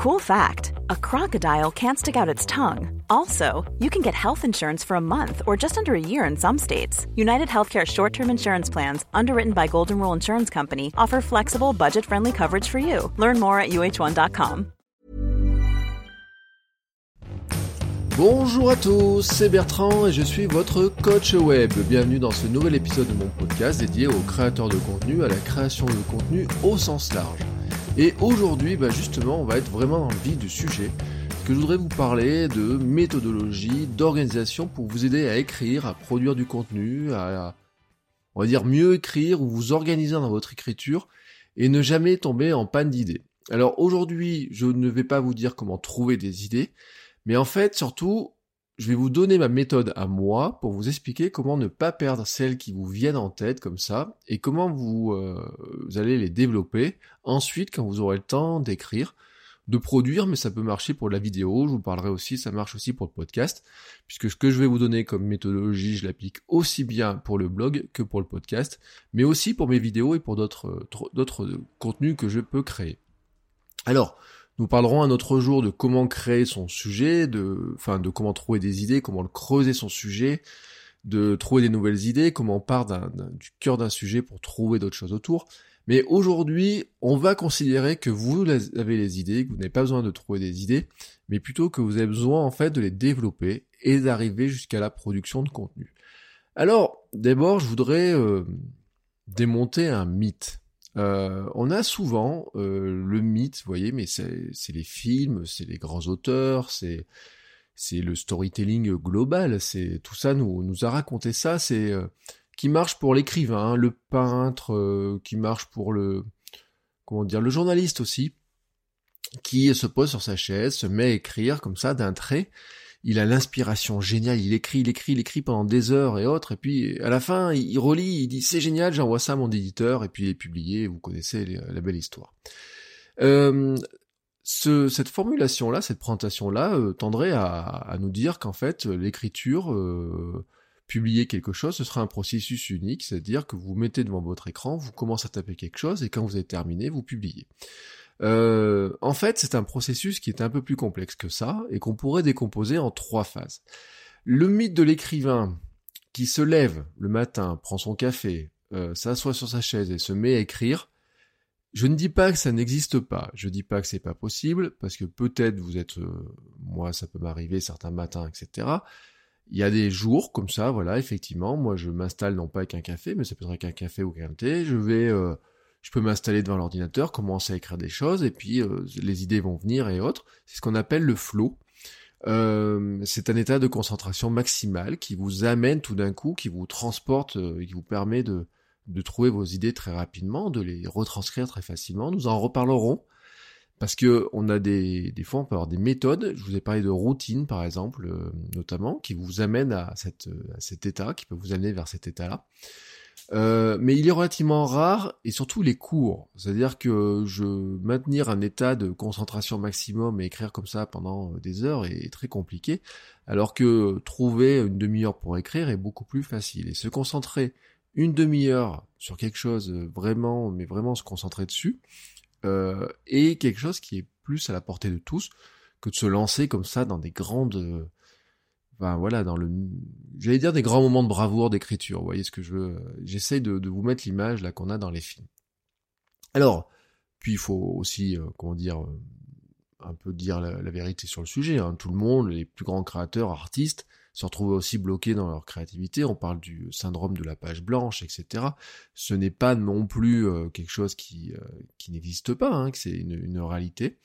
Cool fact a crocodile can't stick out its tongue. Also, you can get health insurance for a month or just under a year in some states. United Healthcare short term insurance plans, underwritten by Golden Rule Insurance Company, offer flexible, budget friendly coverage for you. Learn more at uh1.com. Bonjour à tous, c'est Bertrand et je suis votre coach web. Bienvenue dans ce nouvel épisode de mon podcast dédié aux créateurs de contenu, à la création de contenu au sens large. Et aujourd'hui, bah justement, on va être vraiment dans le vif du sujet. Que je voudrais vous parler de méthodologie, d'organisation pour vous aider à écrire, à produire du contenu, à, on va dire mieux écrire ou vous organiser dans votre écriture et ne jamais tomber en panne d'idées. Alors aujourd'hui, je ne vais pas vous dire comment trouver des idées, mais en fait, surtout, je vais vous donner ma méthode à moi pour vous expliquer comment ne pas perdre celles qui vous viennent en tête comme ça et comment vous, euh, vous allez les développer ensuite quand vous aurez le temps d'écrire, de produire, mais ça peut marcher pour la vidéo, je vous parlerai aussi, ça marche aussi pour le podcast, puisque ce que je vais vous donner comme méthodologie, je l'applique aussi bien pour le blog que pour le podcast, mais aussi pour mes vidéos et pour d'autres d'autres contenus que je peux créer. Alors, nous parlerons un autre jour de comment créer son sujet, de, enfin, de comment trouver des idées, comment creuser son sujet, de trouver des nouvelles idées, comment on part du cœur d'un sujet pour trouver d'autres choses autour. Mais aujourd'hui, on va considérer que vous avez les idées, que vous n'avez pas besoin de trouver des idées, mais plutôt que vous avez besoin en fait de les développer et d'arriver jusqu'à la production de contenu. Alors, d'abord, je voudrais euh, démonter un mythe. Euh, on a souvent euh, le mythe, vous voyez, mais c'est les films, c'est les grands auteurs, c'est le storytelling global, c'est tout ça nous nous a raconté ça, c'est euh, qui marche pour l'écrivain, le peintre, qui marche pour le comment dire, le journaliste aussi, qui se pose sur sa chaise, se met à écrire comme ça d'un trait il a l'inspiration géniale, il écrit, il écrit, il écrit pendant des heures et autres, et puis à la fin, il relit, il dit c'est génial, j'envoie ça à mon éditeur, et puis il est publié, vous connaissez la belle histoire. Euh, cette formulation-là, cette présentation-là, euh, tendrait à, nous dire qu'en fait, l'écriture, euh, publier quelque chose, ce sera un processus unique, c'est-à-dire que vous mettez devant votre écran, vous commencez à taper quelque chose, et quand vous avez terminé, vous publiez. Euh, en fait, c'est un processus qui est un peu plus complexe que ça et qu'on pourrait décomposer en trois phases. Le mythe de l'écrivain qui se lève le matin, prend son café, euh, s'assoit sur sa chaise et se met à écrire, je ne dis pas que ça n'existe pas, je dis pas que c'est pas possible, parce que peut-être vous êtes, euh, moi ça peut m'arriver certains matins, etc. Il y a des jours comme ça, voilà, effectivement, moi je m'installe non pas avec un café, mais ça peut être avec un café ou un thé, je vais je peux m'installer devant l'ordinateur, commencer à écrire des choses, et puis euh, les idées vont venir et autres. C'est ce qu'on appelle le flow. Euh, c'est un état de concentration maximale qui vous amène tout d'un coup, qui vous transporte, euh, qui vous permet de, de trouver vos idées très rapidement, de les retranscrire très facilement. Nous en reparlerons parce que on a des, des fois on peut avoir des méthodes. Je vous ai parlé de routine par exemple, notamment, qui vous amènent à, cette, à cet état, qui peut vous amener vers cet état-là. Euh, mais il est relativement rare et surtout les cours. C'est-à-dire que je maintenir un état de concentration maximum et écrire comme ça pendant euh, des heures est très compliqué, alors que trouver une demi-heure pour écrire est beaucoup plus facile. Et se concentrer une demi-heure sur quelque chose euh, vraiment, mais vraiment se concentrer dessus, euh, est quelque chose qui est plus à la portée de tous que de se lancer comme ça dans des grandes voilà, dans le, j'allais dire des grands moments de bravoure d'écriture. Vous voyez ce que je veux euh, J'essaye de, vous mettre l'image là qu'on a dans les films. Alors, puis il faut aussi, euh, comment dire, euh, un peu dire la, vérité sur le sujet. Hein. Tout le monde, les plus grands créateurs, artistes, se retrouvent aussi bloqués dans leur créativité. On parle du syndrome de la page blanche, etc. Ce n'est pas non plus quelque chose qui, n'existe pas, hein, que c'est une, réalité.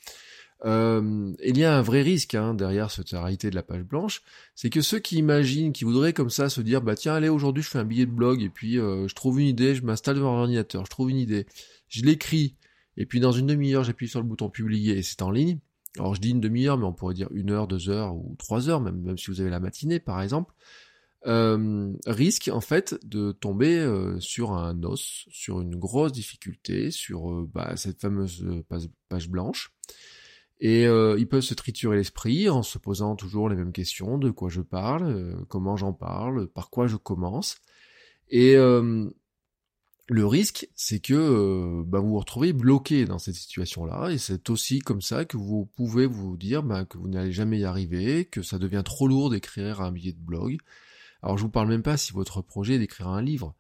Euh, il y a un vrai risque hein, derrière cette réalité de la page blanche, c'est que ceux qui imaginent, qui voudraient comme ça se dire, bah tiens, allez, aujourd'hui je fais un billet de blog, et puis euh, je trouve une idée, je m'installe devant l'ordinateur, je trouve une idée, je l'écris, et puis dans une demi-heure j'appuie sur le bouton publier et c'est en ligne. Alors je dis une demi-heure, mais on pourrait dire une heure, deux heures ou trois heures, même, même si vous avez la matinée par exemple. Euh, risque en fait de tomber euh, sur un os, sur une grosse difficulté, sur bah, cette fameuse page blanche. Et euh, ils peuvent se triturer l'esprit en se posant toujours les mêmes questions, de quoi je parle, euh, comment j'en parle, par quoi je commence. Et euh, le risque, c'est que euh, bah, vous vous retrouvez bloqué dans cette situation-là, et c'est aussi comme ça que vous pouvez vous dire bah, que vous n'allez jamais y arriver, que ça devient trop lourd d'écrire un billet de blog. Alors je vous parle même pas si votre projet est d'écrire un livre,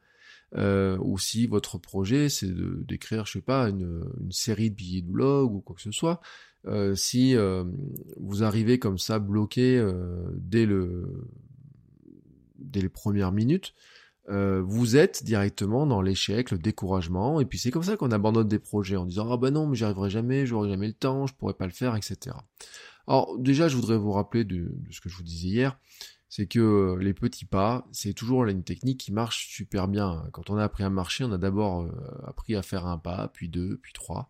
euh, ou si votre projet c'est d'écrire, je sais pas, une, série de billets de blog ou quoi que ce soit. Euh, si vous arrivez comme ça bloqué dès le dès les premières minutes, euh, vous êtes directement dans l'échec, le découragement, et puis c'est comme ça qu'on abandonne des projets en disant ah ben non mais j'y arriverai jamais, j'aurai jamais le temps, je pourrai pas le faire, etc. Alors déjà je voudrais vous rappeler de, ce que je vous disais hier, c'est que euh, les petits pas, c'est toujours une technique qui marche super bien. Quand on a appris à marcher, on a d'abord euh, appris à faire un pas, puis deux, puis trois.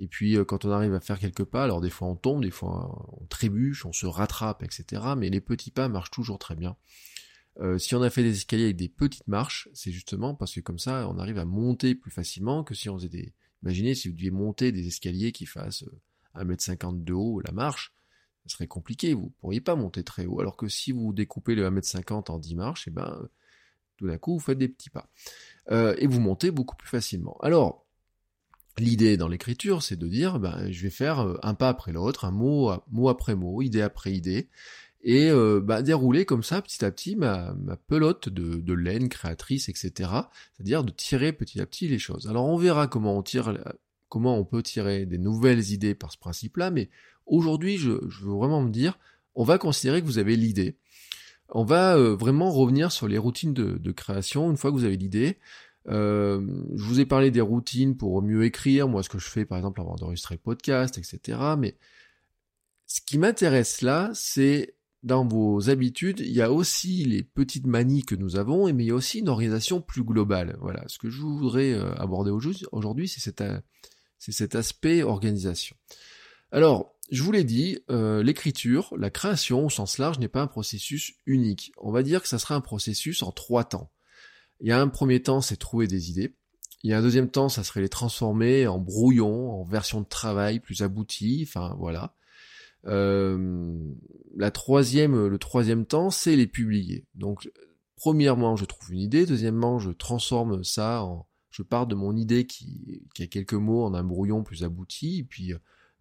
Et puis quand on arrive à faire quelques pas, alors des fois on tombe, des fois on trébuche, on se rattrape, etc. Mais les petits pas marchent toujours très bien. Euh, si on a fait des escaliers avec des petites marches, c'est justement parce que comme ça, on arrive à monter plus facilement que si on faisait des... Imaginez si vous deviez monter des escaliers qui fassent 1m50 euh, de haut la marche, ce serait compliqué, vous pourriez pas monter très haut. Alors que si vous découpez le 1m50 en 10 marches, et eh ben, tout d'un coup, vous faites des petits pas. Euh, et vous montez beaucoup plus facilement. Alors, l'idée dans l'écriture, c'est de dire, ben, je vais faire un pas après l'autre, un mot, mot après mot, idée après idée, et euh, bah, dérouler comme ça petit à petit ma, pelote de, laine créatrice, etc. C'est-à-dire de tirer petit à petit les choses. Alors on verra comment on peut tirer des nouvelles idées par ce principe-là, mais aujourd'hui je, veux vraiment me dire, on va considérer que vous avez l'idée. On va euh, vraiment revenir sur les routines de, création une fois que vous avez l'idée. Euh, je vous ai parlé des routines pour mieux écrire, moi ce que je fais par exemple avant d'enregistrer le podcast, etc. Mais ce qui m'intéresse là, c'est dans vos habitudes, il y a aussi les petites manies que nous avons, mais il y a aussi une organisation plus globale. Voilà, ce que je voudrais euh, aborder aujourd'hui, c'est cet, euh, aspect organisation. Alors, je vous l'ai dit, euh, l'écriture, la création au sens large n'est pas un processus unique. On va dire que ça sera un processus en trois temps. Il y a un premier temps, c'est trouver des idées. Il y a un deuxième temps, ça serait les transformer en brouillon, en version de travail plus aboutie, enfin voilà. Euh, troisième, le troisième temps, c'est les publier. Donc, premièrement, je trouve une idée. Deuxièmement, je transforme ça en, je pars de mon idée qui, a quelques mots en un brouillon plus abouti. Et puis,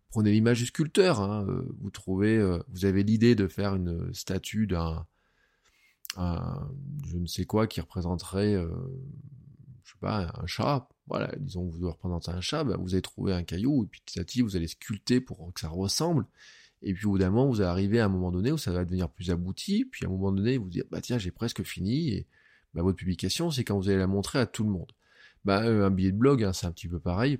prenez l'image du sculpteur. Hein. Euh, vous trouvez, euh, vous avez l'idée de faire une statue d'un, je ne sais quoi qui représenterait, je sais pas, un chat. Voilà, disons que vous représentez un chat, bah, vous allez trouver un caillou et puis petit à petit vous allez sculpter pour que ça ressemble. Et puis au bout d'un moment, vous arrivez à un moment donné où ça va devenir plus abouti, puis à un moment donné, vous dites, bah tiens, j'ai presque fini, et bah, votre publication, c'est quand vous allez la montrer à tout le monde. Bah, euh, un billet de blog, hein, c'est un petit peu pareil.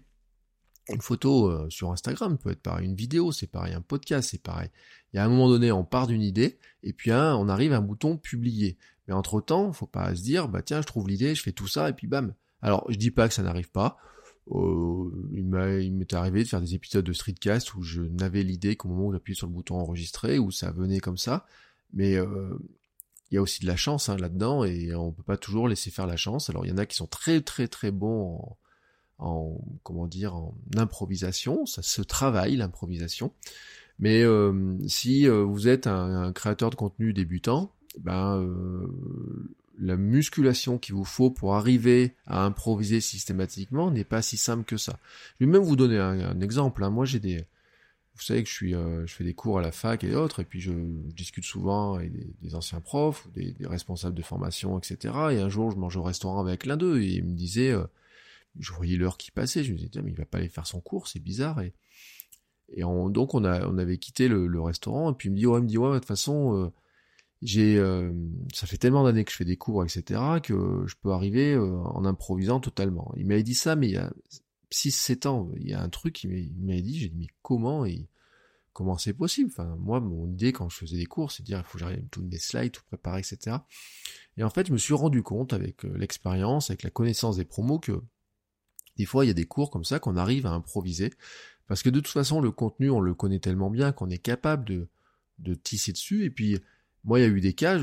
Une photo euh, sur Instagram peut être pareil, une vidéo, c'est pareil, un podcast, c'est pareil. Il y a un moment donné, on part d'une idée, et puis on arrive à un bouton publier. Mais entre-temps, faut pas se dire, bah tiens, je trouve l'idée, je fais tout ça, et puis bam. Alors, je dis pas que ça n'arrive pas. Euh, il m'est arrivé de faire des épisodes de Streetcast où je n'avais l'idée qu'au moment où j'appuyais sur le bouton enregistrer, où ça venait comme ça. Mais euh, il y a aussi de la chance hein, là-dedans et on peut pas toujours laisser faire la chance. Alors il y en a qui sont très très très bons comment dire en improvisation, ça se travaille l'improvisation. Mais euh, si vous êtes un, créateur de contenu débutant, ben la musculation qu'il vous faut pour arriver à improviser systématiquement n'est pas si simple que ça. Je vais même vous donner un, exemple. Hein. Moi, j'ai des, vous savez que je suis, euh, je fais des cours à la fac et autres, et puis je, discute souvent avec des, anciens profs, des, responsables de formation, etc. Et un jour, je mange au restaurant avec l'un d'eux, et il me disait, euh, je voyais l'heure qui passait, je me disais, mais il va pas aller faire son cours, c'est bizarre. Et, et donc on a, on avait quitté le, restaurant, et puis il me dit, ouais, il me dit, ouais, de toute façon. Euh, j'ai euh, ça fait tellement d'années que je fais des cours etc que je peux arriver euh, en improvisant totalement il m'avait dit ça mais il y a 6-7 ans il y a un truc qui m'avait dit j'ai dit mais comment comment c'est possible? Enfin moi mon idée quand je faisais des cours c'est de dire il faut que j'arrive tout mes slides tout préparer etc et en fait je me suis rendu compte avec l'expérience avec la connaissance des promos que des fois il y a des cours comme ça qu'on arrive à improviser parce que de toute façon le contenu on le connaît tellement bien qu'on est capable de tisser dessus et puis moi, il y a eu des cas,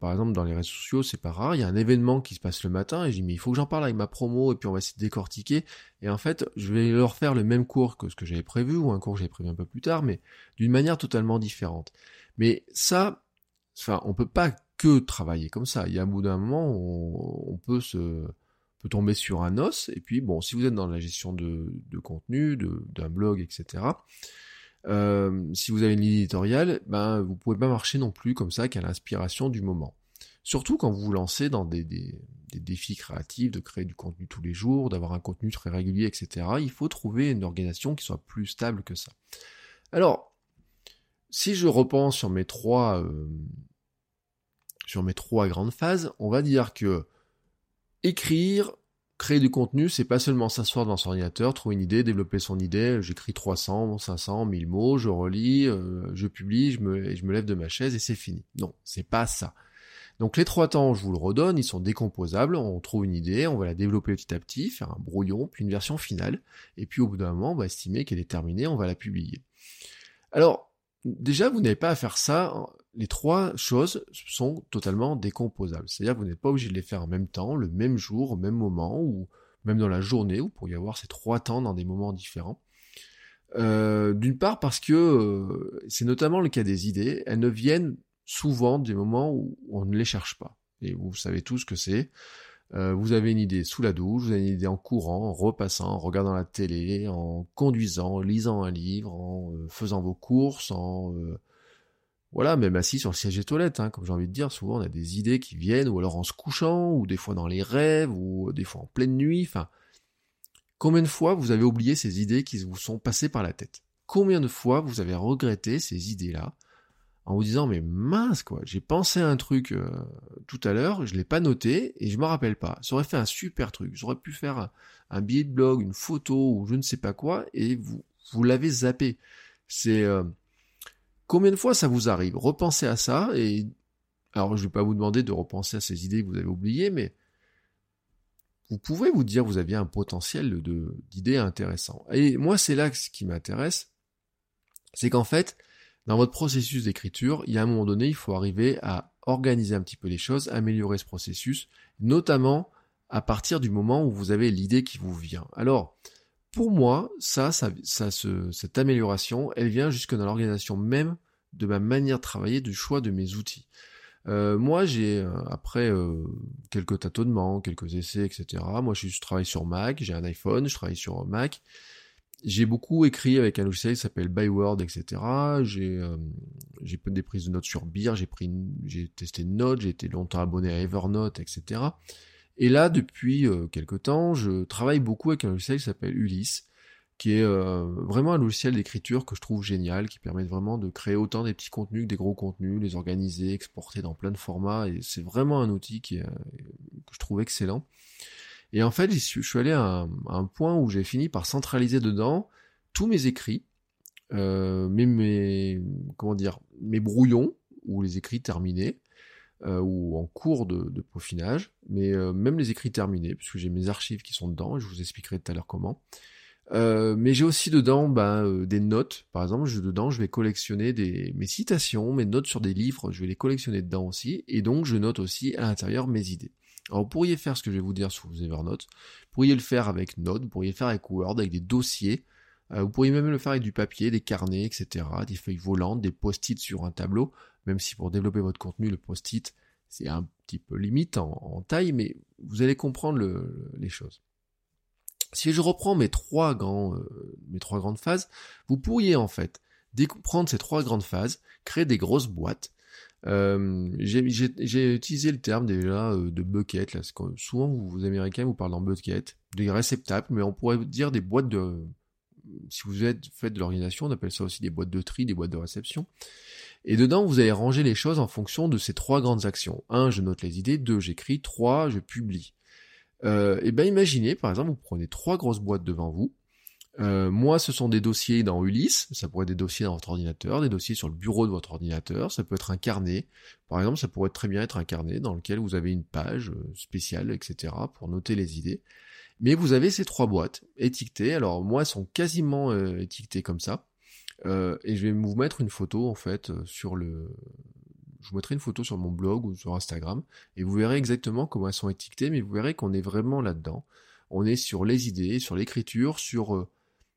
par exemple, dans les réseaux sociaux, c'est pas rare, il y a un événement qui se passe le matin, et je dis, mais il faut que j'en parle avec ma promo, et puis on va essayer de décortiquer. Et en fait, je vais leur faire le même cours que ce que j'avais prévu, ou un cours que j'avais prévu un peu plus tard, mais d'une manière totalement différente. Mais ça, enfin, on peut pas que travailler comme ça. Il y a un bout d'un moment, on peut se, peut tomber sur un os. Et puis, bon, si vous êtes dans la gestion de, de contenu, d'un blog, etc., euh, si vous avez une ligne éditoriale, ben, vous pouvez pas marcher non plus comme ça qu'à l'inspiration du moment. Surtout quand vous vous lancez dans des, des, défis créatifs, de créer du contenu tous les jours, d'avoir un contenu très régulier, etc. Il faut trouver une organisation qui soit plus stable que ça. Alors, si je repense sur mes trois, euh, sur mes trois grandes phases, on va dire que écrire, créer du contenu, c'est pas seulement s'asseoir dans son ordinateur, trouver une idée, développer son idée, j'écris 300, 500, 1000 mots, je relis, euh, je publie, je me, je me lève de ma chaise et c'est fini. Non, c'est pas ça. Donc les trois temps, je vous le redonne, ils sont décomposables, on trouve une idée, on va la développer petit à petit, faire un brouillon, puis une version finale, et puis au bout d'un moment, on va estimer qu'elle est terminée, on va la publier. Alors, déjà, vous n'avez pas à faire ça, les trois choses sont totalement décomposables, c'est-à-dire que vous n'êtes pas obligé de les faire en même temps, le même jour, au même moment, ou même dans la journée, vous pourriez avoir ces trois temps dans des moments différents. Euh, d'une part parce que euh, c'est notamment le cas des idées, elles ne viennent souvent des moments où on ne les cherche pas. Et vous savez tous ce que c'est. Euh, vous avez une idée sous la douche, vous avez une idée en courant, en repassant, en regardant la télé, en conduisant, en lisant un livre, en faisant vos courses, en voilà, même assis sur le siège des toilettes, hein, comme j'ai envie de dire, souvent on a des idées qui viennent, ou alors en se couchant, ou des fois dans les rêves, ou des fois en pleine nuit, enfin. Combien de fois vous avez oublié ces idées qui vous sont passées par la tête? Combien de fois vous avez regretté ces idées-là en vous disant mais mince quoi, j'ai pensé à un truc euh, tout à l'heure, je l'ai pas noté et je me rappelle pas. Ça aurait fait un super truc. J'aurais pu faire un, billet de blog, une photo ou je ne sais pas quoi et vous vous l'avez zappé. C'est euh, combien de fois ça vous arrive? Repensez à ça et alors je vais pas vous demander de repenser à ces idées que vous avez oubliées, mais vous pouvez vous dire vous aviez un potentiel d'idées intéressantes. Et moi c'est là ce qui m'intéresse, c'est qu'en fait dans votre processus d'écriture, il y a un moment donné, il faut arriver à organiser un petit peu les choses, améliorer ce processus, notamment à partir du moment où vous avez l'idée qui vous vient. Alors, pour moi, ça, ça, ça cette amélioration, elle vient jusque dans l'organisation même de ma manière de travailler, du choix de mes outils. Euh, moi, j'ai euh, après euh, quelques tâtonnements, quelques essais, etc. Moi, je, travaille sur Mac, j'ai un iPhone, je travaille sur Mac j'ai beaucoup écrit avec un logiciel qui s'appelle Byword, etc. J'ai euh, des prises de notes sur Beer, j'ai pris j'ai testé Note, j'ai été longtemps abonné à Evernote, etc. Et là, depuis euh, quelques temps, je travaille beaucoup avec un logiciel qui s'appelle Ulysse, qui est euh, vraiment un logiciel d'écriture que je trouve génial, qui permet vraiment de créer autant des petits contenus que des gros contenus, les organiser, exporter dans plein de formats, et c'est vraiment un outil est, que je trouve excellent. Et en fait, je suis allé à un, point où j'ai fini par centraliser dedans tous mes écrits, euh, mes, comment dire, mes brouillons ou les écrits terminés euh, ou en cours de, peaufinage, mais euh, même les écrits terminés, puisque j'ai mes archives qui sont dedans, je vous expliquerai tout à l'heure comment. Euh, mais j'ai aussi dedans ben, des notes, par exemple, je, dedans je vais collectionner mes citations, mes notes sur des livres, je vais les collectionner dedans aussi, et donc je note aussi à l'intérieur mes idées. Alors vous pourriez faire ce que je vais vous dire sous Evernote, vous pourriez le faire avec Node, vous pourriez le faire avec Word, avec des dossiers, vous pourriez même le faire avec du papier, des carnets, etc., des feuilles volantes, des post-it sur un tableau, même si pour développer votre contenu, le post-it, c'est un petit peu limite en, taille, mais vous allez comprendre les choses. Si je reprends mes trois, grands, euh, mes trois grandes phases, vous pourriez en fait prendre ces trois grandes phases, créer des grosses boîtes, euh, j'ai utilisé le terme déjà euh, de bucket. Là, souvent, vous, vous Américains vous parlez en bucket, des réceptacles, mais on pourrait dire des boîtes de. Si vous êtes fait de l'organisation, on appelle ça aussi des boîtes de tri, des boîtes de réception. Et dedans, vous allez ranger les choses en fonction de ces trois grandes actions. Un, je note les idées. Deux, j'écris. Trois, je publie. Euh, et ben imaginez, par exemple, vous prenez trois grosses boîtes devant vous. Euh, moi, ce sont des dossiers dans Ulysse, ça pourrait être des dossiers dans votre ordinateur, des dossiers sur le bureau de votre ordinateur, ça peut être un carnet. Par exemple, ça pourrait très bien être un carnet dans lequel vous avez une page euh, spéciale, etc., pour noter les idées. Mais vous avez ces trois boîtes étiquetées. Alors moi, elles sont quasiment euh, étiquetées comme ça. et je vais vous mettre une photo en fait sur le. Je vous mettrai une photo sur mon blog ou sur Instagram et vous verrez exactement comment elles sont étiquetées. Mais vous verrez qu'on est vraiment là-dedans. On est sur les idées, sur l'écriture, sur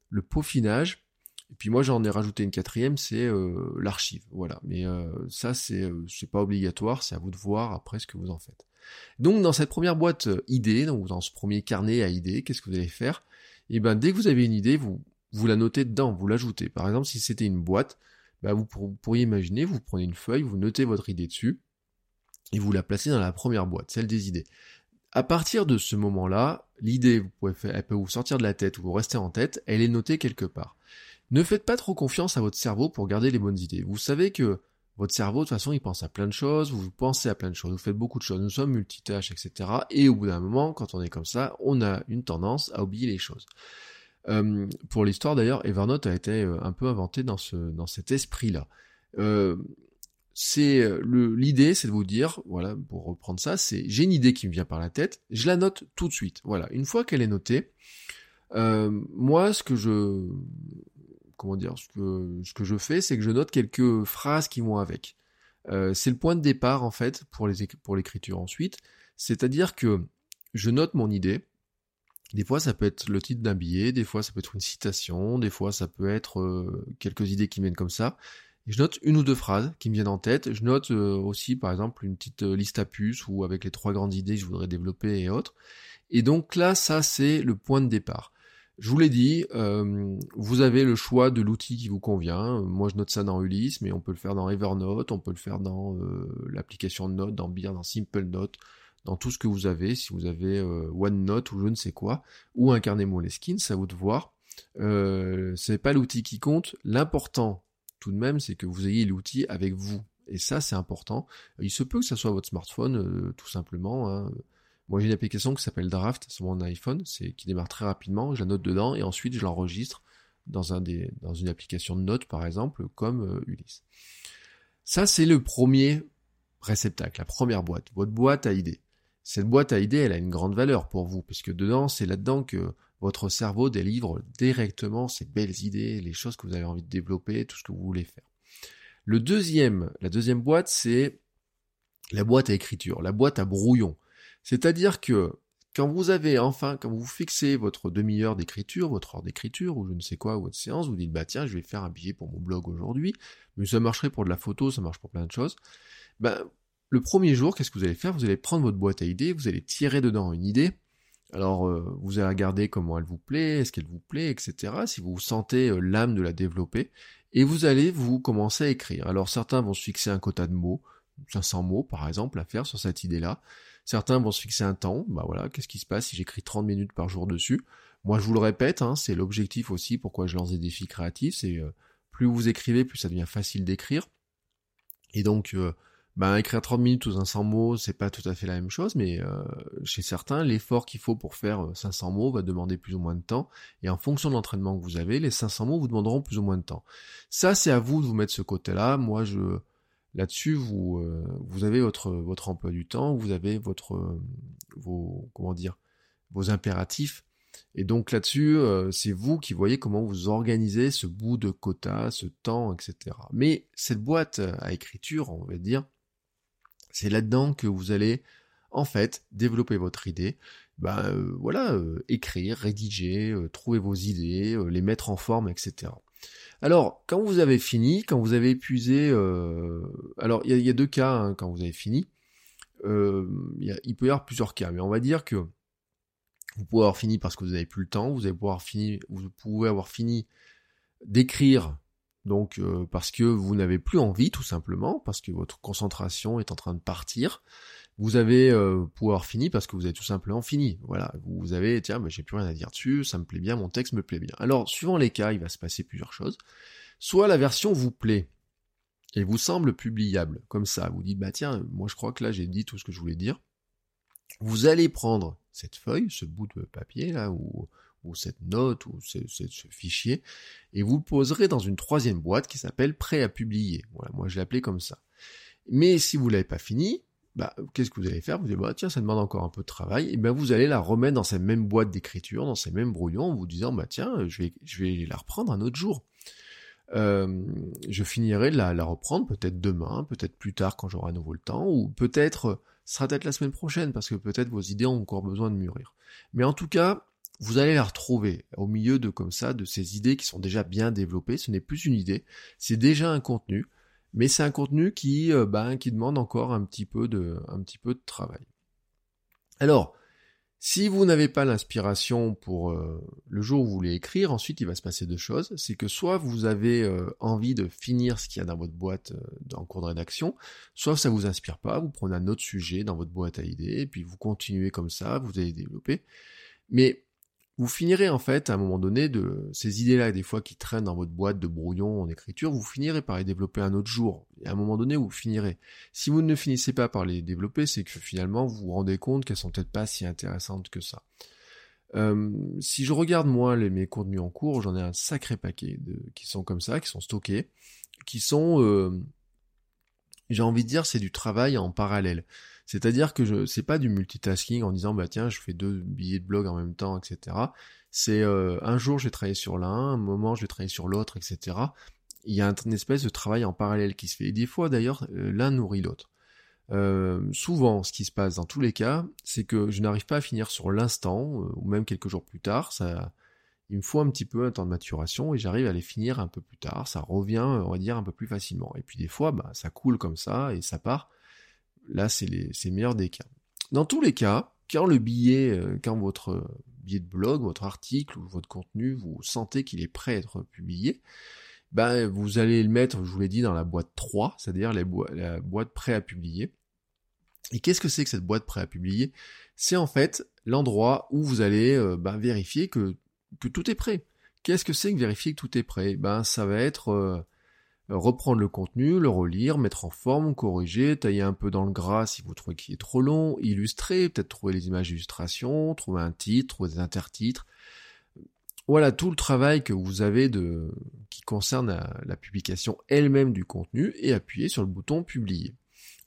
le peaufinage. Et puis moi j'en ai rajouté une quatrième, c'est euh, l'archive. Voilà. Mais euh, ça c'est euh, c'est pas obligatoire, c'est à vous de voir après ce que vous en faites. Donc dans cette première boîte euh, idée, dans ce premier carnet à idées, qu'est-ce que vous allez faire? Et eh ben dès que vous avez une idée, vous la notez dedans, vous l'ajoutez. Par exemple, si c'était une boîte, bah, vous pourriez imaginer, vous prenez une feuille, vous notez votre idée dessus, et vous la placez dans la première boîte, celle des idées. À partir de ce moment-là, l'idée, elle peut vous sortir de la tête ou vous rester en tête, elle est notée quelque part. Ne faites pas trop confiance à votre cerveau pour garder les bonnes idées. Vous savez que votre cerveau, de toute façon, il pense à plein de choses, vous pensez à plein de choses, vous faites beaucoup de choses, nous sommes multitâches, etc. Et au bout d'un moment, quand on est comme ça, on a une tendance à oublier les choses. Euh, pour l'histoire d'ailleurs, Evernote a été euh, un peu inventé dans, ce, dans cet esprit-là. Euh, c'est l'idée, c'est de vous dire, voilà, pour reprendre ça, c'est j'ai une idée qui me vient par la tête, je la note tout de suite. Voilà, une fois qu'elle est notée, moi, ce que je comment dire, ce que, je fais, c'est que je note quelques phrases qui vont avec. Euh, c'est le point de départ en fait pour l'écriture ensuite. C'est-à-dire que je note mon idée. Des fois, ça peut être le titre d'un billet, des fois, ça peut être une citation, des fois, ça peut être euh, quelques idées qui viennent comme ça. Je note une ou deux phrases qui me viennent en tête. Je note euh, aussi, par exemple, une petite liste à puces ou avec les trois grandes idées que je voudrais développer et autres. Et donc là, ça, c'est le point de départ. Je vous l'ai dit, euh, vous avez le choix de l'outil qui vous convient. Moi, je note ça dans Ulysse, mais on peut le faire dans Evernote, on peut le faire dans euh, l'application de notes, dans Beer, dans Simple Note, dans tout ce que vous avez. Si vous avez euh, OneNote ou je ne sais quoi, ou un carnet Moleskine, ça vous de voir. Euh, c'est pas l'outil qui compte. L'important, tout de même, c'est que vous ayez l'outil avec vous. Et ça, c'est important. Il se peut que ce soit votre smartphone, tout simplement. Hein. Moi, j'ai une application qui s'appelle Draft sur mon iPhone, c'est qui démarre très rapidement. Je la note dedans et ensuite je l'enregistre dans une application de notes par exemple, comme euh, Ulysse. Ça, c'est le premier réceptacle, la première boîte, votre boîte à idées. Cette boîte à idées, elle a une grande valeur pour vous, puisque dedans, c'est là-dedans que votre cerveau délivre directement ces belles idées, les choses que vous avez envie de développer, tout ce que vous voulez faire. Le deuxième, la deuxième boîte, c'est la boîte à écriture, la boîte à brouillon. C'est-à-dire que quand vous avez enfin, quand vous fixez votre demi-heure d'écriture, votre heure d'écriture, ou je ne sais quoi, votre séance, vous dites, bah tiens, je vais faire un billet pour mon blog aujourd'hui, mais ça marcherait pour de la photo, ça marche pour plein de choses. Ben, le premier jour, qu'est-ce que vous allez faire? Vous allez prendre votre boîte à idées, vous allez tirer dedans une idée. Alors, euh, vous allez regarder comment elle vous plaît, est-ce qu'elle vous plaît, etc. Si vous sentez euh, l'âme de la développer, et vous allez vous commencer à écrire. Alors, certains vont se fixer un quota de mots, 500 mots par exemple, à faire sur cette idée-là. Certains vont se fixer un temps, bah voilà, qu'est-ce qui se passe si j'écris 30 minutes par jour dessus? Moi je vous le répète, hein, c'est l'objectif aussi pourquoi je lance des défis créatifs, c'est euh, plus vous écrivez, plus ça devient facile d'écrire. Et donc, euh, bah, écrire 30 minutes ou 500 mots, c'est pas tout à fait la même chose, mais euh, chez certains, l'effort qu'il faut pour faire 500 mots va demander plus ou moins de temps, et en fonction de l'entraînement que vous avez, les 500 mots vous demanderont plus ou moins de temps. Ça, c'est à vous de vous mettre ce côté-là. Moi, je Là-dessus, vous, euh, vous avez votre, votre emploi du temps, vous avez votre, euh, vos, comment dire, vos impératifs. Et donc là-dessus, euh, c'est vous qui voyez comment vous organisez ce bout de quota, ce temps, etc. Mais cette boîte à écriture, on va dire, c'est là-dedans que vous allez, en fait, développer votre idée. Ben voilà, écrire, rédiger, trouver vos idées, les mettre en forme, etc. Alors, quand vous avez fini, quand vous avez épuisé, euh, alors il y, a deux cas hein, quand vous avez fini. Euh, il peut y avoir plusieurs cas, mais on va dire que vous pouvez avoir fini parce que vous n'avez plus le temps, vous allez pouvoir fini, vous pouvez avoir fini d'écrire, donc euh, parce que vous n'avez plus envie, tout simplement, parce que votre concentration est en train de partir. Vous avez euh, pouvoir fini parce que vous avez tout simplement fini. Voilà, vous avez, tiens, mais j'ai plus rien à dire dessus, ça me plaît bien, mon texte me plaît bien. Alors, suivant les cas, il va se passer plusieurs choses. Soit la version vous plaît et vous semble publiable, comme ça, vous dites, bah tiens, moi je crois que là j'ai dit tout ce que je voulais dire. Vous allez prendre cette feuille, ce bout de papier là, ou, cette note, ou ce, fichier, et vous le poserez dans une troisième boîte qui s'appelle prêt à publier. Voilà, moi je l'ai appelé comme ça. Mais si vous l'avez pas fini, bah, qu'est-ce que vous allez faire? Vous dire, bah, tiens, ça demande encore un peu de travail, et ben vous allez la remettre dans cette même boîte d'écriture, dans ces mêmes brouillons, en vous disant, bah tiens, je vais, je vais la reprendre un autre jour. Euh, je finirai de la, la reprendre peut-être demain, peut-être plus tard quand j'aurai à nouveau le temps, ou peut-être, ce sera peut-être la semaine prochaine, parce que peut-être vos idées ont encore besoin de mûrir. Mais en tout cas, vous allez la retrouver au milieu de comme ça, de ces idées qui sont déjà bien développées. Ce n'est plus une idée, c'est déjà un contenu mais c'est un contenu qui, euh, ben, qui demande encore un petit peu de, un petit peu de travail. Alors, si vous n'avez pas l'inspiration pour euh, le jour où vous voulez écrire, ensuite il va se passer deux choses. C'est que soit vous avez euh, envie de finir ce qu'il y a dans votre boîte euh, en cours de rédaction, soit ça vous inspire pas, vous prenez un autre sujet dans votre boîte à idées, et puis vous continuez comme ça, vous allez développer. Mais vous finirez en fait à un moment donné de ces idées-là, des fois qui traînent dans votre boîte de brouillon en écriture, vous finirez par les développer un autre jour. Et à un moment donné, vous finirez. Si vous ne finissez pas par les développer, c'est que finalement vous vous rendez compte qu'elles sont peut-être pas si intéressantes que ça. Euh, si je regarde moi mes contenus en cours, j'en ai un sacré paquet de, qui sont comme ça, qui sont stockés, qui sont, euh, j'ai envie de dire, c'est du travail en parallèle. C'est-à-dire que je c'est pas du multitasking en disant bah tiens je fais deux billets de blog en même temps, etc. C'est euh, un jour je vais sur l'un, un moment je vais travailler sur l'autre, etc. Il y a une espèce de travail en parallèle qui se fait. Et des fois d'ailleurs euh, l'un nourrit l'autre. Euh, souvent, ce qui se passe dans tous les cas, c'est que je n'arrive pas à finir sur l'instant, ou même quelques jours plus tard. Il me faut un petit peu un temps de maturation et j'arrive à les finir un peu plus tard. Ça revient, on va dire, un peu plus facilement. Et puis des fois, bah, ça coule comme ça et ça part. Là, c'est les, meilleur des cas. Dans tous les cas, quand le billet, euh, quand votre billet de blog, votre article ou votre contenu, vous sentez qu'il est prêt à être publié, ben, vous allez le mettre, je vous l'ai dit, dans la boîte 3, c'est-à-dire la boîte prêt à publier. Et qu'est-ce que c'est que cette boîte prêt à publier? C'est en fait l'endroit où vous allez euh, ben, vérifier que, tout est prêt. Qu'est-ce que c'est que vérifier que tout est prêt? Ben ça va être euh, euh, reprendre le contenu, le relire, mettre en forme, corriger, tailler un peu dans le gras si vous trouvez qu'il est trop long, illustrer, peut-être trouver les images d'illustration, trouver un titre, trouver des intertitres. Voilà tout le travail que vous avez de qui concerne la, publication elle-même du contenu et appuyer sur le bouton publier.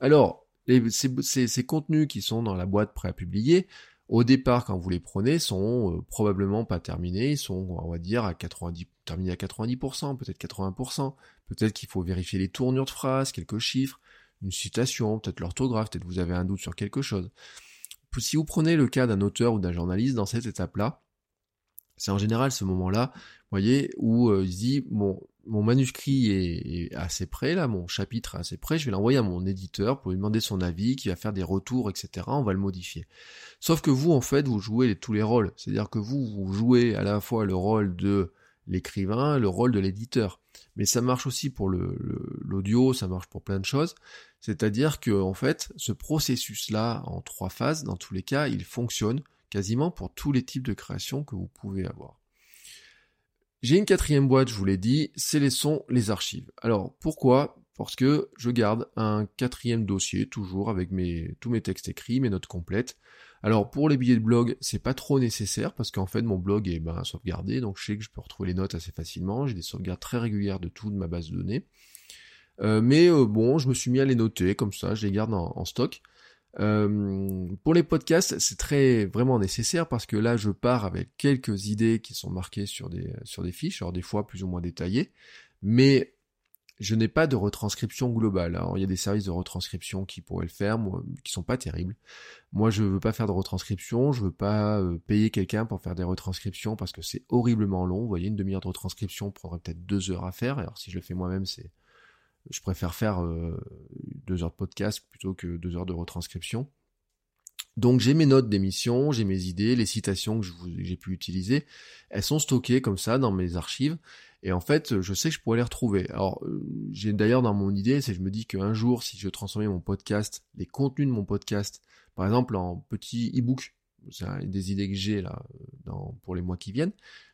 Alors, ces, ces, contenus qui sont dans la boîte prêt à publier, au départ, quand vous les prenez, sont euh, probablement pas terminés, ils sont, on va dire, à 90, terminés à 90%, peut-être 80%, peut-être qu'il faut vérifier les tournures de phrases, quelques chiffres, une citation, peut-être l'orthographe, peut-être vous avez un doute sur quelque chose. Si vous prenez le cas d'un auteur ou d'un journaliste dans cette étape-là, c'est en général ce moment-là, voyez, où euh, il dit, bon, mon manuscrit est, assez prêt, là, mon chapitre est assez prêt, je vais l'envoyer à mon éditeur pour lui demander son avis, qui va faire des retours, etc. On va le modifier. Sauf que vous, en fait, vous jouez tous les rôles. C'est-à-dire que vous, vous jouez à la fois le rôle de l'écrivain, le rôle de l'éditeur. Mais ça marche aussi pour l'audio, ça marche pour plein de choses. C'est-à-dire que, en fait, ce processus-là, en trois phases, dans tous les cas, il fonctionne quasiment pour tous les types de créations que vous pouvez avoir. J'ai une quatrième boîte, je vous l'ai dit, c'est les sons, les archives. Alors pourquoi? Parce que je garde un quatrième dossier, toujours avec tous mes textes écrits, mes notes complètes. Alors pour les billets de blog, c'est pas trop nécessaire parce qu'en fait mon blog est ben, sauvegardé, donc je sais que je peux retrouver les notes assez facilement. J'ai des sauvegardes très régulières de tout de ma base de données. Euh, mais euh, bon, je me suis mis à les noter comme ça, je les garde en stock. Euh, pour les podcasts, c'est très vraiment nécessaire parce que là, je pars avec quelques idées qui sont marquées sur des sur des fiches, alors des fois plus ou moins détaillées, mais je n'ai pas de retranscription globale. Alors il y a des services de retranscription qui pourraient le faire, moi, qui sont pas terribles. Moi, je veux pas faire de retranscription, je veux pas euh, payer quelqu'un pour faire des retranscriptions parce que c'est horriblement long. Vous voyez, une demi-heure de retranscription prendrait peut-être deux heures à faire. Alors si je le fais moi-même, c'est je préfère faire euh, deux heures de podcast plutôt que deux heures de retranscription. Donc j'ai mes notes d'émission, j'ai mes idées, les citations que j'ai pu utiliser, elles sont stockées comme ça dans mes archives, et en fait je sais que je pourrais les retrouver. Alors euh, j'ai d'ailleurs dans mon idée, c'est que je me dis qu'un jour si je transformais mon podcast, les contenus de mon podcast, par exemple en petit e-book, c'est des idées que j'ai là pour les mois qui viennent,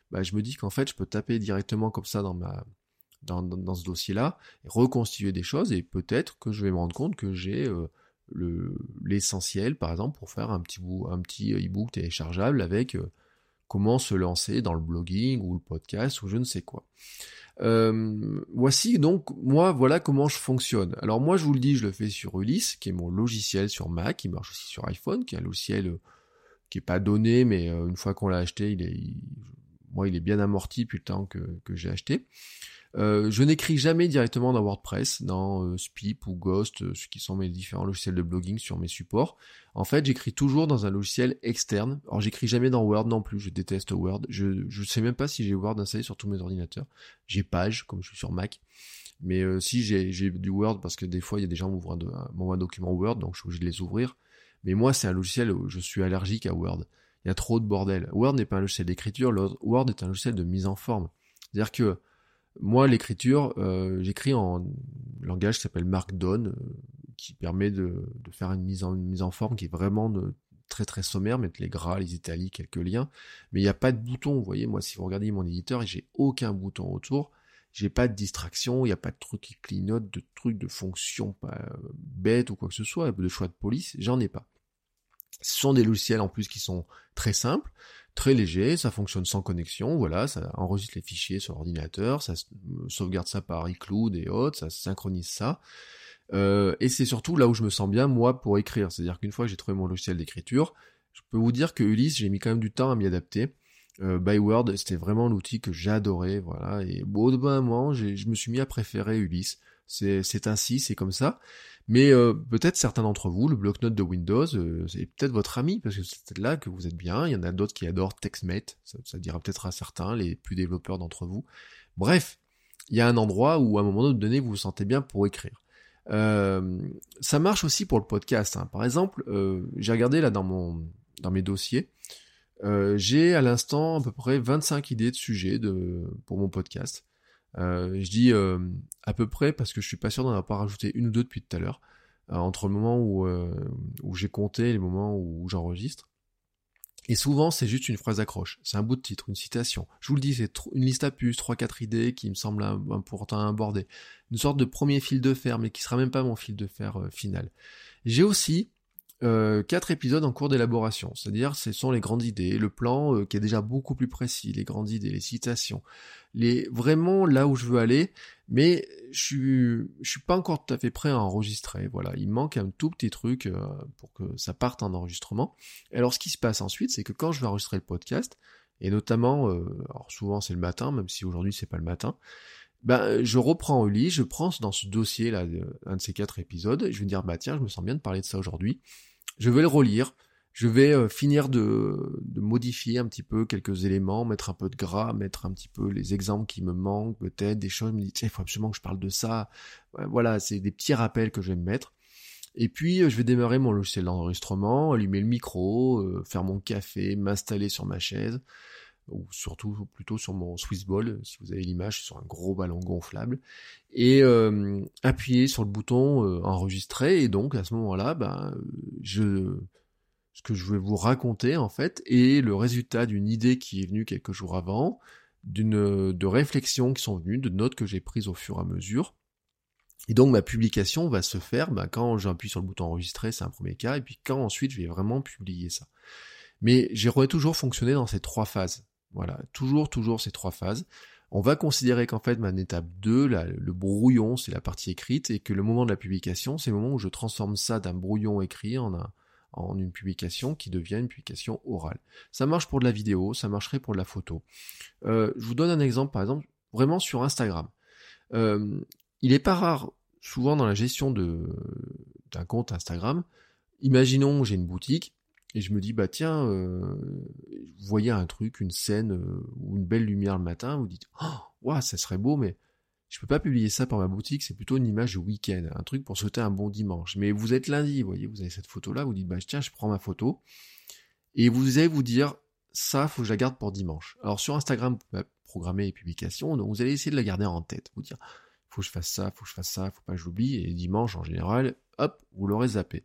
bah, je me dis qu'en fait je peux taper directement comme ça dans ma dans, ce dossier-là, reconstituer des choses, et peut-être que je vais me rendre compte que j'ai euh, l'essentiel, par exemple, pour faire un petit, un petit e-book téléchargeable avec euh, comment se lancer dans le blogging ou le podcast ou je ne sais quoi. Euh, voici donc moi voilà comment je fonctionne. Alors moi je vous le dis, je le fais sur Ulysse, qui est mon logiciel sur Mac, qui marche aussi sur iPhone, qui est un logiciel qui est pas donné, mais une fois qu'on l'a acheté, il est, moi il est bien amorti depuis le temps que, j'ai acheté. Euh, je n'écris jamais directement dans WordPress, dans euh, Spip ou Ghost, euh, ce qui sont mes différents logiciels de blogging sur mes supports. En fait, j'écris toujours dans un logiciel externe. Alors, j'écris jamais dans Word non plus. Je déteste Word. Je ne sais même pas si j'ai Word installé sur tous mes ordinateurs. J'ai Page, comme je suis sur Mac. Mais si j'ai du Word, parce que des fois, il y a des gens qui m'envoient un document Word, donc je suis obligé de les ouvrir. Mais moi, c'est un logiciel où je suis allergique à Word. Il y a trop de bordel. Word n'est pas un logiciel d'écriture, Word est un logiciel de mise en forme. C'est-à-dire que moi, l'écriture, euh, j'écris en langage qui s'appelle Markdown, euh, qui permet de, faire une mise, en, une mise en forme qui est vraiment très très sommaire, mettre les gras, les italiques, quelques liens. Mais il n'y a pas de bouton, vous voyez, moi si vous regardez mon éditeur, j'ai aucun bouton autour. J'ai pas de distraction, il n'y a pas de trucs qui clignotent, de trucs de fonction pas bêtes ou quoi que ce soit, de choix de police, j'en ai pas. Ce sont des logiciels en plus qui sont très simples, très légers, ça fonctionne sans connexion, voilà, ça enregistre les fichiers sur l'ordinateur, ça sauvegarde ça par iCloud et autres, ça synchronise ça. Euh, et c'est surtout là où je me sens bien, moi, pour écrire. C'est-à-dire qu'une fois que j'ai trouvé mon logiciel d'écriture, je peux vous dire que Ulysse, j'ai mis quand même du temps à m'y adapter. Euh, Byword, c'était vraiment l'outil que j'adorais, voilà. Et au bout d'un moment, je me suis mis à préférer Ulysse. C'est ainsi, c'est comme ça. Mais euh, peut-être certains d'entre vous, le bloc-notes de Windows, euh, c'est peut-être votre ami, parce que c'est là que vous êtes bien. Il y en a d'autres qui adorent TextMate, ça, dira peut-être à certains, les plus développeurs d'entre vous. Bref, il y a un endroit où à un moment donné, vous vous sentez bien pour écrire. Euh, ça marche aussi pour le podcast. Hein. Par exemple, euh, j'ai regardé là dans mon dans mes dossiers, j'ai à l'instant à peu près 25 idées de sujets pour mon podcast. Je dis à peu près parce que je suis pas sûr d'en avoir rajouté une ou deux depuis tout à l'heure. entre le moment où, où j'ai compté et le moment où j'enregistre. Et souvent, c'est juste une phrase d'accroche. C'est un bout de titre, une citation. Je vous le dis, c'est une liste à puces, trois, quatre idées qui me semblent importantes à aborder. Une sorte de premier fil de fer, mais qui sera même pas mon fil de fer euh, final. J'ai aussi euh, quatre épisodes en cours d'élaboration, c'est-à-dire ce sont les grandes idées, le plan euh, qui est déjà beaucoup plus précis, les grandes idées, les citations, les vraiment là où je veux aller, mais je suis je suis pas encore tout à fait prêt à enregistrer. Voilà, il manque un tout petit truc euh, pour que ça parte en enregistrement. alors ce qui se passe ensuite, c'est que quand je vais enregistrer le podcast, et notamment, alors souvent c'est le matin, même si aujourd'hui c'est pas le matin, ben, je reprends au lit, je prends dans ce dossier là, un de ces quatre épisodes, et je vais dire bah tiens, je me sens bien de parler de ça aujourd'hui je vais le relire, je vais euh, finir de, modifier un petit peu quelques éléments, mettre un peu de gras, mettre un petit peu les exemples qui me manquent, peut-être des choses, je me dis, il faut absolument que je parle de ça. Voilà, c'est des petits rappels que je vais me mettre. Et puis, euh, je vais démarrer mon logiciel d'enregistrement, allumer le micro, euh, faire mon café, m'installer sur ma chaise, ou surtout plutôt sur mon Swiss Ball, si vous avez l'image, sur un gros ballon gonflable, et euh, appuyer sur le bouton euh, enregistrer, et donc à ce moment-là, ben, je, ce que je vais vous raconter en fait est le résultat d'une idée qui est venue quelques jours avant, d'une de réflexions qui sont venues, de notes que j'ai prises au fur et à mesure. Et donc ma publication va se faire ben, quand j'appuie sur le bouton enregistrer, c'est un premier cas, et puis quand ensuite je vais vraiment publier ça. Mais j'aurais toujours fonctionné dans ces trois phases. Voilà, toujours, toujours ces trois phases. On va considérer qu'en fait, ma étape 2, le brouillon, c'est la partie écrite, et que le moment de la publication, c'est le moment où je transforme ça d'un brouillon écrit en, une publication qui devient une publication orale. Ça marche pour de la vidéo, ça marcherait pour de la photo. Euh, je vous donne un exemple, par exemple, vraiment sur Instagram. Euh, il est pas rare, souvent dans la gestion d'un compte Instagram, imaginons j'ai une boutique, et je me dis, bah tiens, euh, vous voyez un truc, une scène euh, ou une belle lumière le matin, vous dites, oh, ça serait beau, mais je peux pas publier ça par ma boutique, c'est plutôt une image de week-end, un truc pour souhaiter un bon dimanche. Mais vous êtes lundi, vous voyez, vous avez cette photo-là, vous dites, bah tiens, je prends ma photo, et vous allez vous dire, ça, faut que je la garde pour dimanche. Alors sur Instagram, vous pouvez programmer les publications, donc vous allez essayer de la garder en tête, vous dire, faut que je fasse ça, faut que je fasse ça, faut pas que j'oublie, et dimanche en général, hop, vous l'aurez zappé.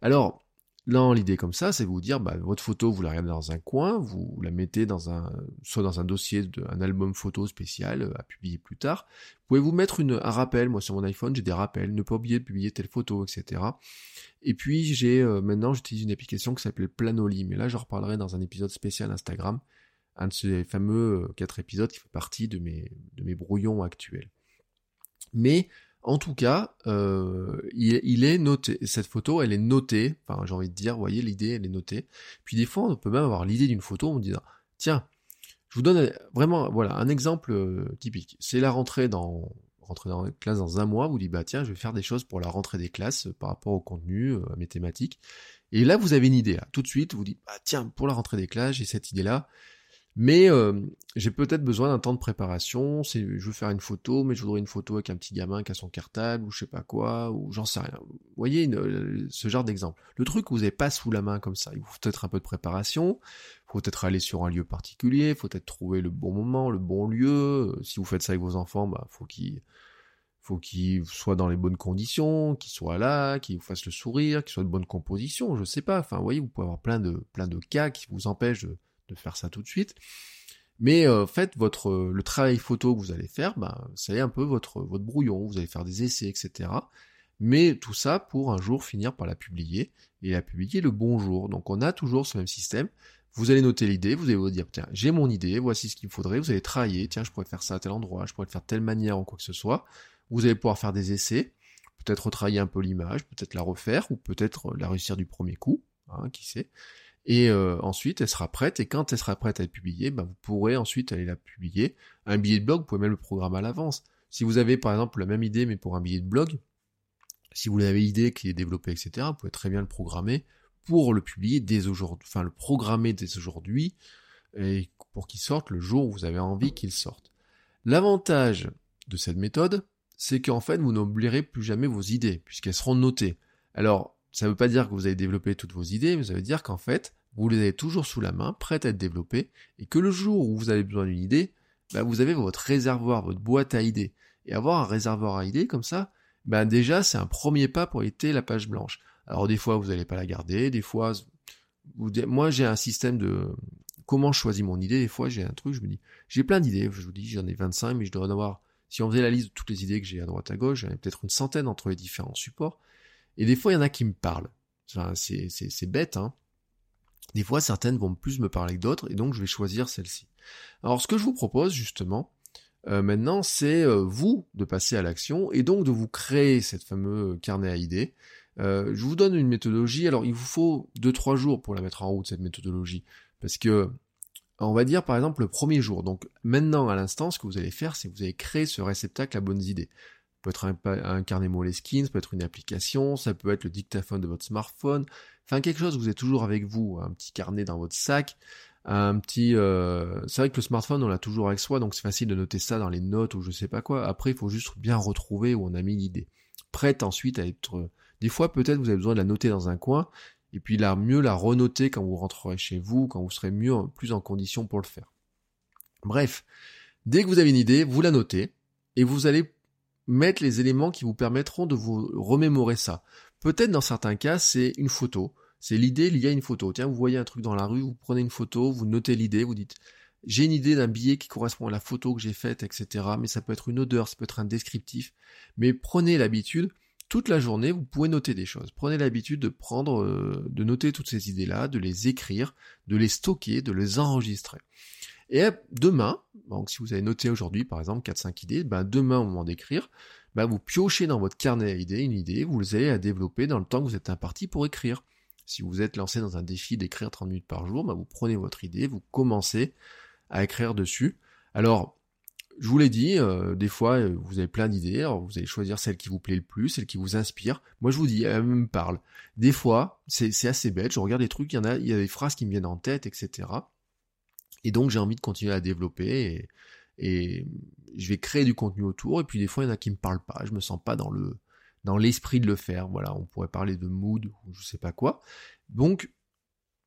Alors, Là, l'idée comme ça, c'est vous dire, bah, votre photo, vous la regardez dans un coin, vous la mettez dans un, soit dans un dossier, de, un album photo spécial euh, à publier plus tard. Vous pouvez vous mettre un rappel. Moi, sur mon iPhone, j'ai des rappels. Ne pas oublier de publier telle photo, etc. Et puis, j'ai euh, maintenant, j'utilise une application qui s'appelle Planoly. Mais là, j'en reparlerai dans un épisode spécial Instagram. Un de ces fameux euh, quatre épisodes qui fait partie de mes, de mes brouillons actuels. Mais en tout cas, euh, il, est noté. Cette photo, elle est notée. Enfin, j'ai envie de dire, vous voyez, l'idée, elle est notée. Puis des fois, on peut même avoir l'idée d'une photo en disant, tiens, je vous donne vraiment, voilà, un exemple euh, typique. C'est la rentrée dans rentrer dans la classe dans un mois. Vous dites, bah tiens, je vais faire des choses pour la rentrée des classes euh, par rapport au contenu, à mes thématiques. Et là, vous avez une idée. Tout de suite, vous dites, bah tiens, pour la rentrée des classes, j'ai cette idée-là. Mais euh, j'ai peut-être besoin d'un temps de préparation. Je veux faire une photo, mais je voudrais une photo avec un petit gamin qui a son cartable ou je sais pas quoi, ou j'en sais rien. Vous voyez euh, ce genre d'exemple. Le truc que vous n'avez pas sous la main comme ça, il faut peut-être un peu de préparation. Il faut peut-être aller sur un lieu particulier. Il faut peut-être trouver le bon moment, le bon lieu. Si vous faites ça avec vos enfants, bah faut qu'ils faut dans les bonnes conditions, qu'ils soient là, qu'ils vous fassent le sourire, qu'ils soient de bonne composition, je sais pas. Enfin, vous voyez, vous pouvez avoir plein de plein de cas qui vous empêchent de faire ça tout de suite. Mais en euh, fait, votre euh, le travail photo que vous allez faire, bah, c'est un peu votre brouillon. Vous allez faire des essais, etc. Mais tout ça pour un jour finir par la publier et la publier le bon jour. Donc on a toujours ce même système. Vous allez noter l'idée, vous allez vous dire tiens j'ai mon idée, voici ce qu'il me faudrait. Vous allez travailler, tiens je pourrais faire ça à tel endroit, je pourrais le faire telle manière ou quoi que ce soit. Vous allez pouvoir faire des essais, peut-être retravailler un peu l'image, peut-être la refaire ou peut-être la réussir du premier coup, hein, qui sait. Et euh, ensuite, elle sera prête, et quand elle sera prête à être publiée, bah, vous pourrez ensuite aller la publier. Un billet de blog, vous pouvez même le programmer à l'avance. Si vous avez par exemple la même idée, mais pour un billet de blog, si vous l'avez idée qui est développée, etc., vous pouvez très bien le programmer pour le publier dès aujourd'hui, enfin le programmer dès aujourd'hui, et pour qu'il sorte le jour où vous avez envie qu'il sorte. L'avantage de cette méthode, c'est qu'en fait, vous n'oublierez plus jamais vos idées, puisqu'elles seront notées. Alors, ça ne veut pas dire que vous avez développé toutes vos idées, mais ça veut dire qu'en fait, vous les avez toujours sous la main, prêtes à être développées, et que le jour où vous avez besoin d'une idée, bah, vous avez votre réservoir, votre boîte à idées. Et avoir un réservoir à idées comme ça, bah, déjà, c'est un premier pas pour éviter la page blanche. Alors des fois, vous n'allez pas la garder, des fois, moi j'ai un système de comment je choisis mon idée, des fois j'ai un truc, je me dis, j'ai plein d'idées, je vous dis, j'en ai 25, mais je dois en avoir, si on faisait la liste de toutes les idées que j'ai à droite à gauche, j'en ai peut-être une centaine entre les différents supports, et des fois, il y en a qui me parlent. C'est bête, hein. Des fois, certaines vont plus me parler que d'autres, et donc je vais choisir celle-ci. Alors, ce que je vous propose, justement, euh, maintenant, c'est euh, vous de passer à l'action, et donc de vous créer cette fameuse carnet à idées. Euh, je vous donne une méthodologie, alors il vous faut 2-3 jours pour la mettre en route, cette méthodologie. Parce que, on va dire par exemple le premier jour. Donc maintenant, à l'instant, ce que vous allez faire, c'est que vous allez créer ce réceptacle à bonnes idées peut être un, carnet Moleskine, ça peut être une application, ça peut être le dictaphone de votre smartphone, enfin quelque chose que vous êtes toujours avec vous, un petit carnet dans votre sac, un petit... Euh... C'est vrai que le smartphone, on l'a toujours avec soi, donc c'est facile de noter ça dans les notes ou je sais pas quoi. Après, il faut juste bien retrouver où on a mis l'idée. Prête ensuite à être... Des fois, peut-être vous avez besoin de la noter dans un coin, et puis la mieux la renoter quand vous rentrerez chez vous, quand vous serez mieux, plus en condition pour le faire. Bref, dès que vous avez une idée, vous la notez, et vous allez mettre les éléments qui vous permettront de vous remémorer ça. Peut-être dans certains cas, c'est une photo. C'est l'idée liée à une photo. Tiens, vous voyez un truc dans la rue, vous prenez une photo, vous notez l'idée, vous dites j'ai une idée d'un billet qui correspond à la photo que j'ai faite, etc. Mais ça peut être une odeur, ça peut être un descriptif. Mais prenez l'habitude, toute la journée, vous pouvez noter des choses. Prenez l'habitude de prendre, euh, de noter toutes ces idées-là, de les écrire, de les stocker, de les enregistrer. Et demain, donc si vous avez noté aujourd'hui par exemple 4-5 idées, ben demain au moment d'écrire, ben vous piochez dans votre carnet à idées une idée, vous allez la développer dans le temps que vous êtes imparti pour écrire. Si vous êtes lancé dans un défi d'écrire 30 minutes par jour, ben vous prenez votre idée, vous commencez à écrire dessus. Alors, je vous l'ai dit, euh, des fois euh, vous avez plein d'idées, vous allez choisir celle qui vous plaît le plus, celle qui vous inspire. Moi je vous dis, elle me parle. Des fois, c'est assez bête, je regarde des trucs, il y en a, il y a des phrases qui me viennent en tête, etc. Et donc j'ai envie de continuer à développer et, je vais créer du contenu autour. Et puis des fois il y en a qui me parlent pas, je me sens pas dans le dans l'esprit de le faire. Voilà, on pourrait parler de mood ou je sais pas quoi. Donc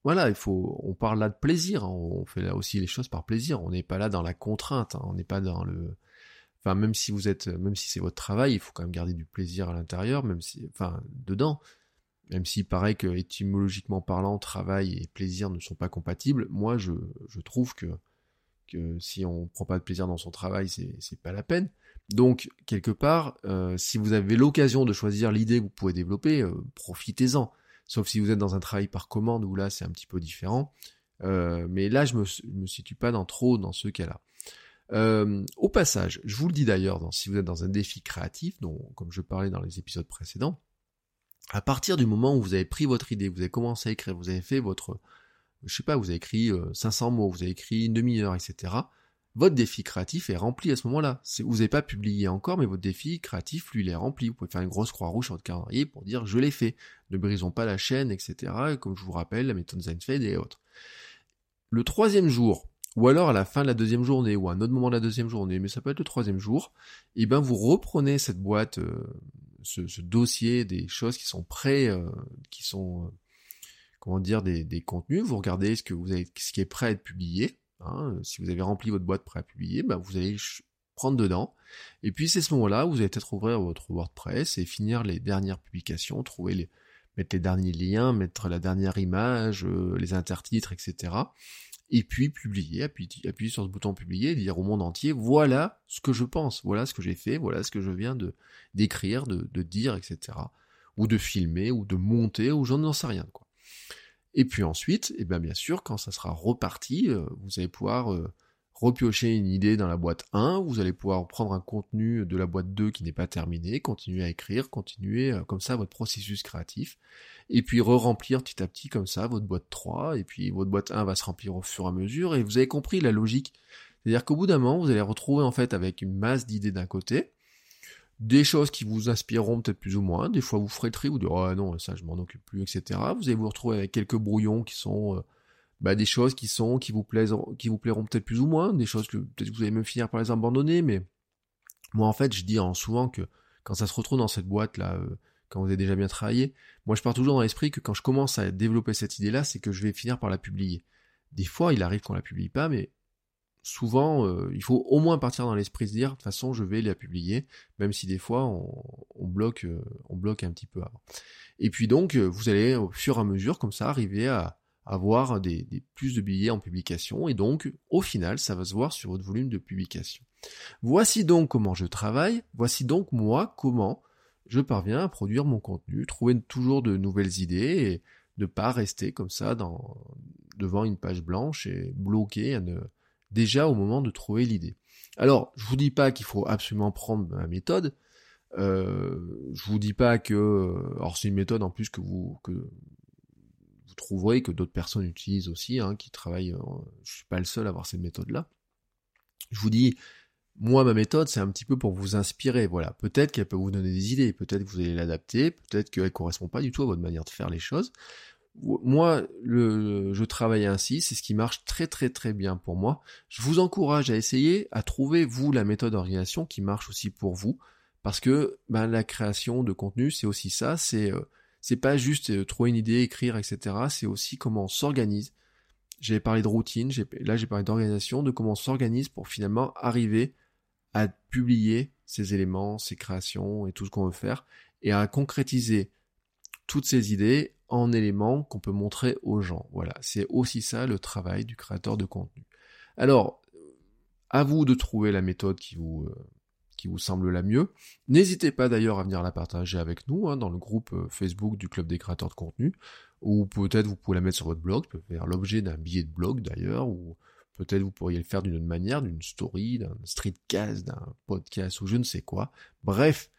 voilà, il faut, on parle là de plaisir. Hein. on fait là aussi les choses par plaisir. On n'est pas là dans la contrainte. Hein. on n'est pas dans le, enfin même si vous êtes, même si c'est votre travail, il faut quand même garder du plaisir à l'intérieur, même si, enfin dedans. Même s'il paraît que étymologiquement parlant, travail et plaisir ne sont pas compatibles, moi je, trouve que, si on prend pas de plaisir dans son travail, c'est, pas la peine. Donc, quelque part, euh, si vous avez l'occasion de choisir l'idée que vous pouvez développer, euh, profitez-en. Sauf si vous êtes dans un travail par commande où là c'est un petit peu différent. Euh, mais là, je me, me situe pas dans trop dans ce cas-là. au passage, je vous le dis d'ailleurs, si vous êtes dans un défi créatif, comme je parlais dans les épisodes précédents, à partir du moment où vous avez pris votre idée, vous avez commencé à écrire, vous avez fait votre, je sais pas, vous avez écrit 500 euh, mots, vous avez écrit une demi-heure, etc. Votre défi créatif est rempli à ce moment-là. Vous n'avez pas publié encore, mais votre défi créatif, lui, il est rempli. Vous pouvez faire une grosse croix rouge sur votre calendrier pour dire je l'ai fait. Ne brisons pas la chaîne, etc. Comme je vous rappelle, la méthode Zeinfeld et autres. Le troisième jour, ou alors à la fin de la deuxième journée, ou à un autre moment de la deuxième journée, mais ça peut être le troisième jour, et eh ben vous reprenez cette boîte, euh, ce, dossier des choses qui sont prêts, euh, qui sont, euh, comment dire, des, contenus, vous regardez ce que vous avez, ce qui est prêt à être publié, hein, si vous avez rempli votre boîte prêt à publier, ben vous allez prendre dedans, et puis c'est ce moment-là vous allez peut-être ouvrir votre WordPress et finir les dernières publications, trouver les, mettre les derniers liens, mettre la dernière image, les intertitres, etc et puis publier, appuyer, sur ce bouton publier et dire au monde entier voilà ce que je pense, voilà ce que j'ai fait, voilà ce que je viens de d'écrire, de, dire, etc. Ou de filmer, ou de monter, ou j'en sais rien. Quoi. Et puis ensuite, et eh bien, bien sûr, quand ça sera reparti, euh, vous allez pouvoir euh, repiocher une idée dans la boîte 1, vous allez pouvoir prendre un contenu de la boîte 2 qui n'est pas terminé, continuer à écrire, continuer euh, comme ça votre processus créatif, et puis re-remplir petit à petit comme ça votre boîte 3, et puis votre boîte 1 va se remplir au fur et à mesure, et vous avez compris la logique. C'est-à-dire qu'au bout d'un moment, vous allez retrouver en fait avec une masse d'idées d'un côté, des choses qui vous inspireront peut-être plus ou moins, des fois vous tri, vous direz « oh non, ça je m'en occupe plus, etc. Vous allez vous retrouver avec quelques brouillons qui sont... Euh, bah, des choses qui sont qui vous plaisent qui vous plairont peut-être plus ou moins des choses que peut-être vous allez même finir par les abandonner mais moi en fait je dis souvent que quand ça se retrouve dans cette boîte là euh, quand vous avez déjà bien travaillé moi je pars toujours dans l'esprit que quand je commence à développer cette idée là c'est que je vais finir par la publier. Des fois il arrive qu'on la publie pas mais souvent euh, il faut au moins partir dans l'esprit de dire de toute façon je vais la publier même si des fois on, bloque euh, on bloque un petit peu avant. Et puis donc vous allez au fur et à mesure comme ça arriver à avoir des, plus de billets en publication et donc au final ça va se voir sur votre volume de publication. Voici donc comment je travaille, voici donc moi comment je parviens à produire mon contenu, trouver toujours de nouvelles idées et ne pas rester comme ça devant une page blanche et bloqué déjà au moment de trouver l'idée. Alors, je vous dis pas qu'il faut absolument prendre ma méthode. Euh, je vous dis pas que, alors c'est une méthode en plus que vous que trouverez que d'autres personnes utilisent aussi, hein, qui travaillent, je euh, je suis pas le seul à avoir cette méthode-là. Je vous dis, moi, ma méthode, c'est un petit peu pour vous inspirer, voilà. Peut-être qu'elle peut vous donner des idées, peut-être que vous allez l'adapter, peut-être qu'elle correspond pas du tout à votre manière de faire les choses. Moi, je travaille ainsi, c'est ce qui marche très très très bien pour moi. Je vous encourage à essayer, à trouver vous la méthode d'organisation qui marche aussi pour vous, parce que ben, la création de contenu, c'est aussi ça, c'est euh, c'est pas juste euh, trouver une idée, écrire, etc. C'est aussi comment on s'organise. J'ai parlé de routine, là j'ai parlé d'organisation, de comment on s'organise pour finalement arriver à publier ces éléments, ces créations et tout ce qu'on veut faire, et à concrétiser toutes ces idées en éléments qu'on peut montrer aux gens. Voilà, c'est aussi ça le travail du créateur de contenu. Alors, à vous de trouver la méthode qui vous, euh, vous semble la mieux. N'hésitez pas d'ailleurs à venir la partager avec nous hein, dans le groupe euh, Facebook du Club des créateurs de contenu, ou peut-être vous pouvez la mettre sur votre blog, peut faire l'objet d'un billet de blog d'ailleurs, ou peut-être vous pourriez le faire d'une autre manière, d'une story, d'un streetcast, d'un podcast ou je ne sais quoi. Bref,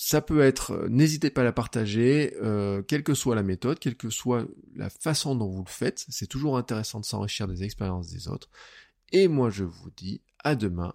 ça peut être, euh, n'hésitez pas à la partager, euh, quelle que soit la méthode, quelle que soit la façon dont vous le faites, c'est toujours intéressant de s'enrichir des expériences des autres. Et moi je vous dis à demain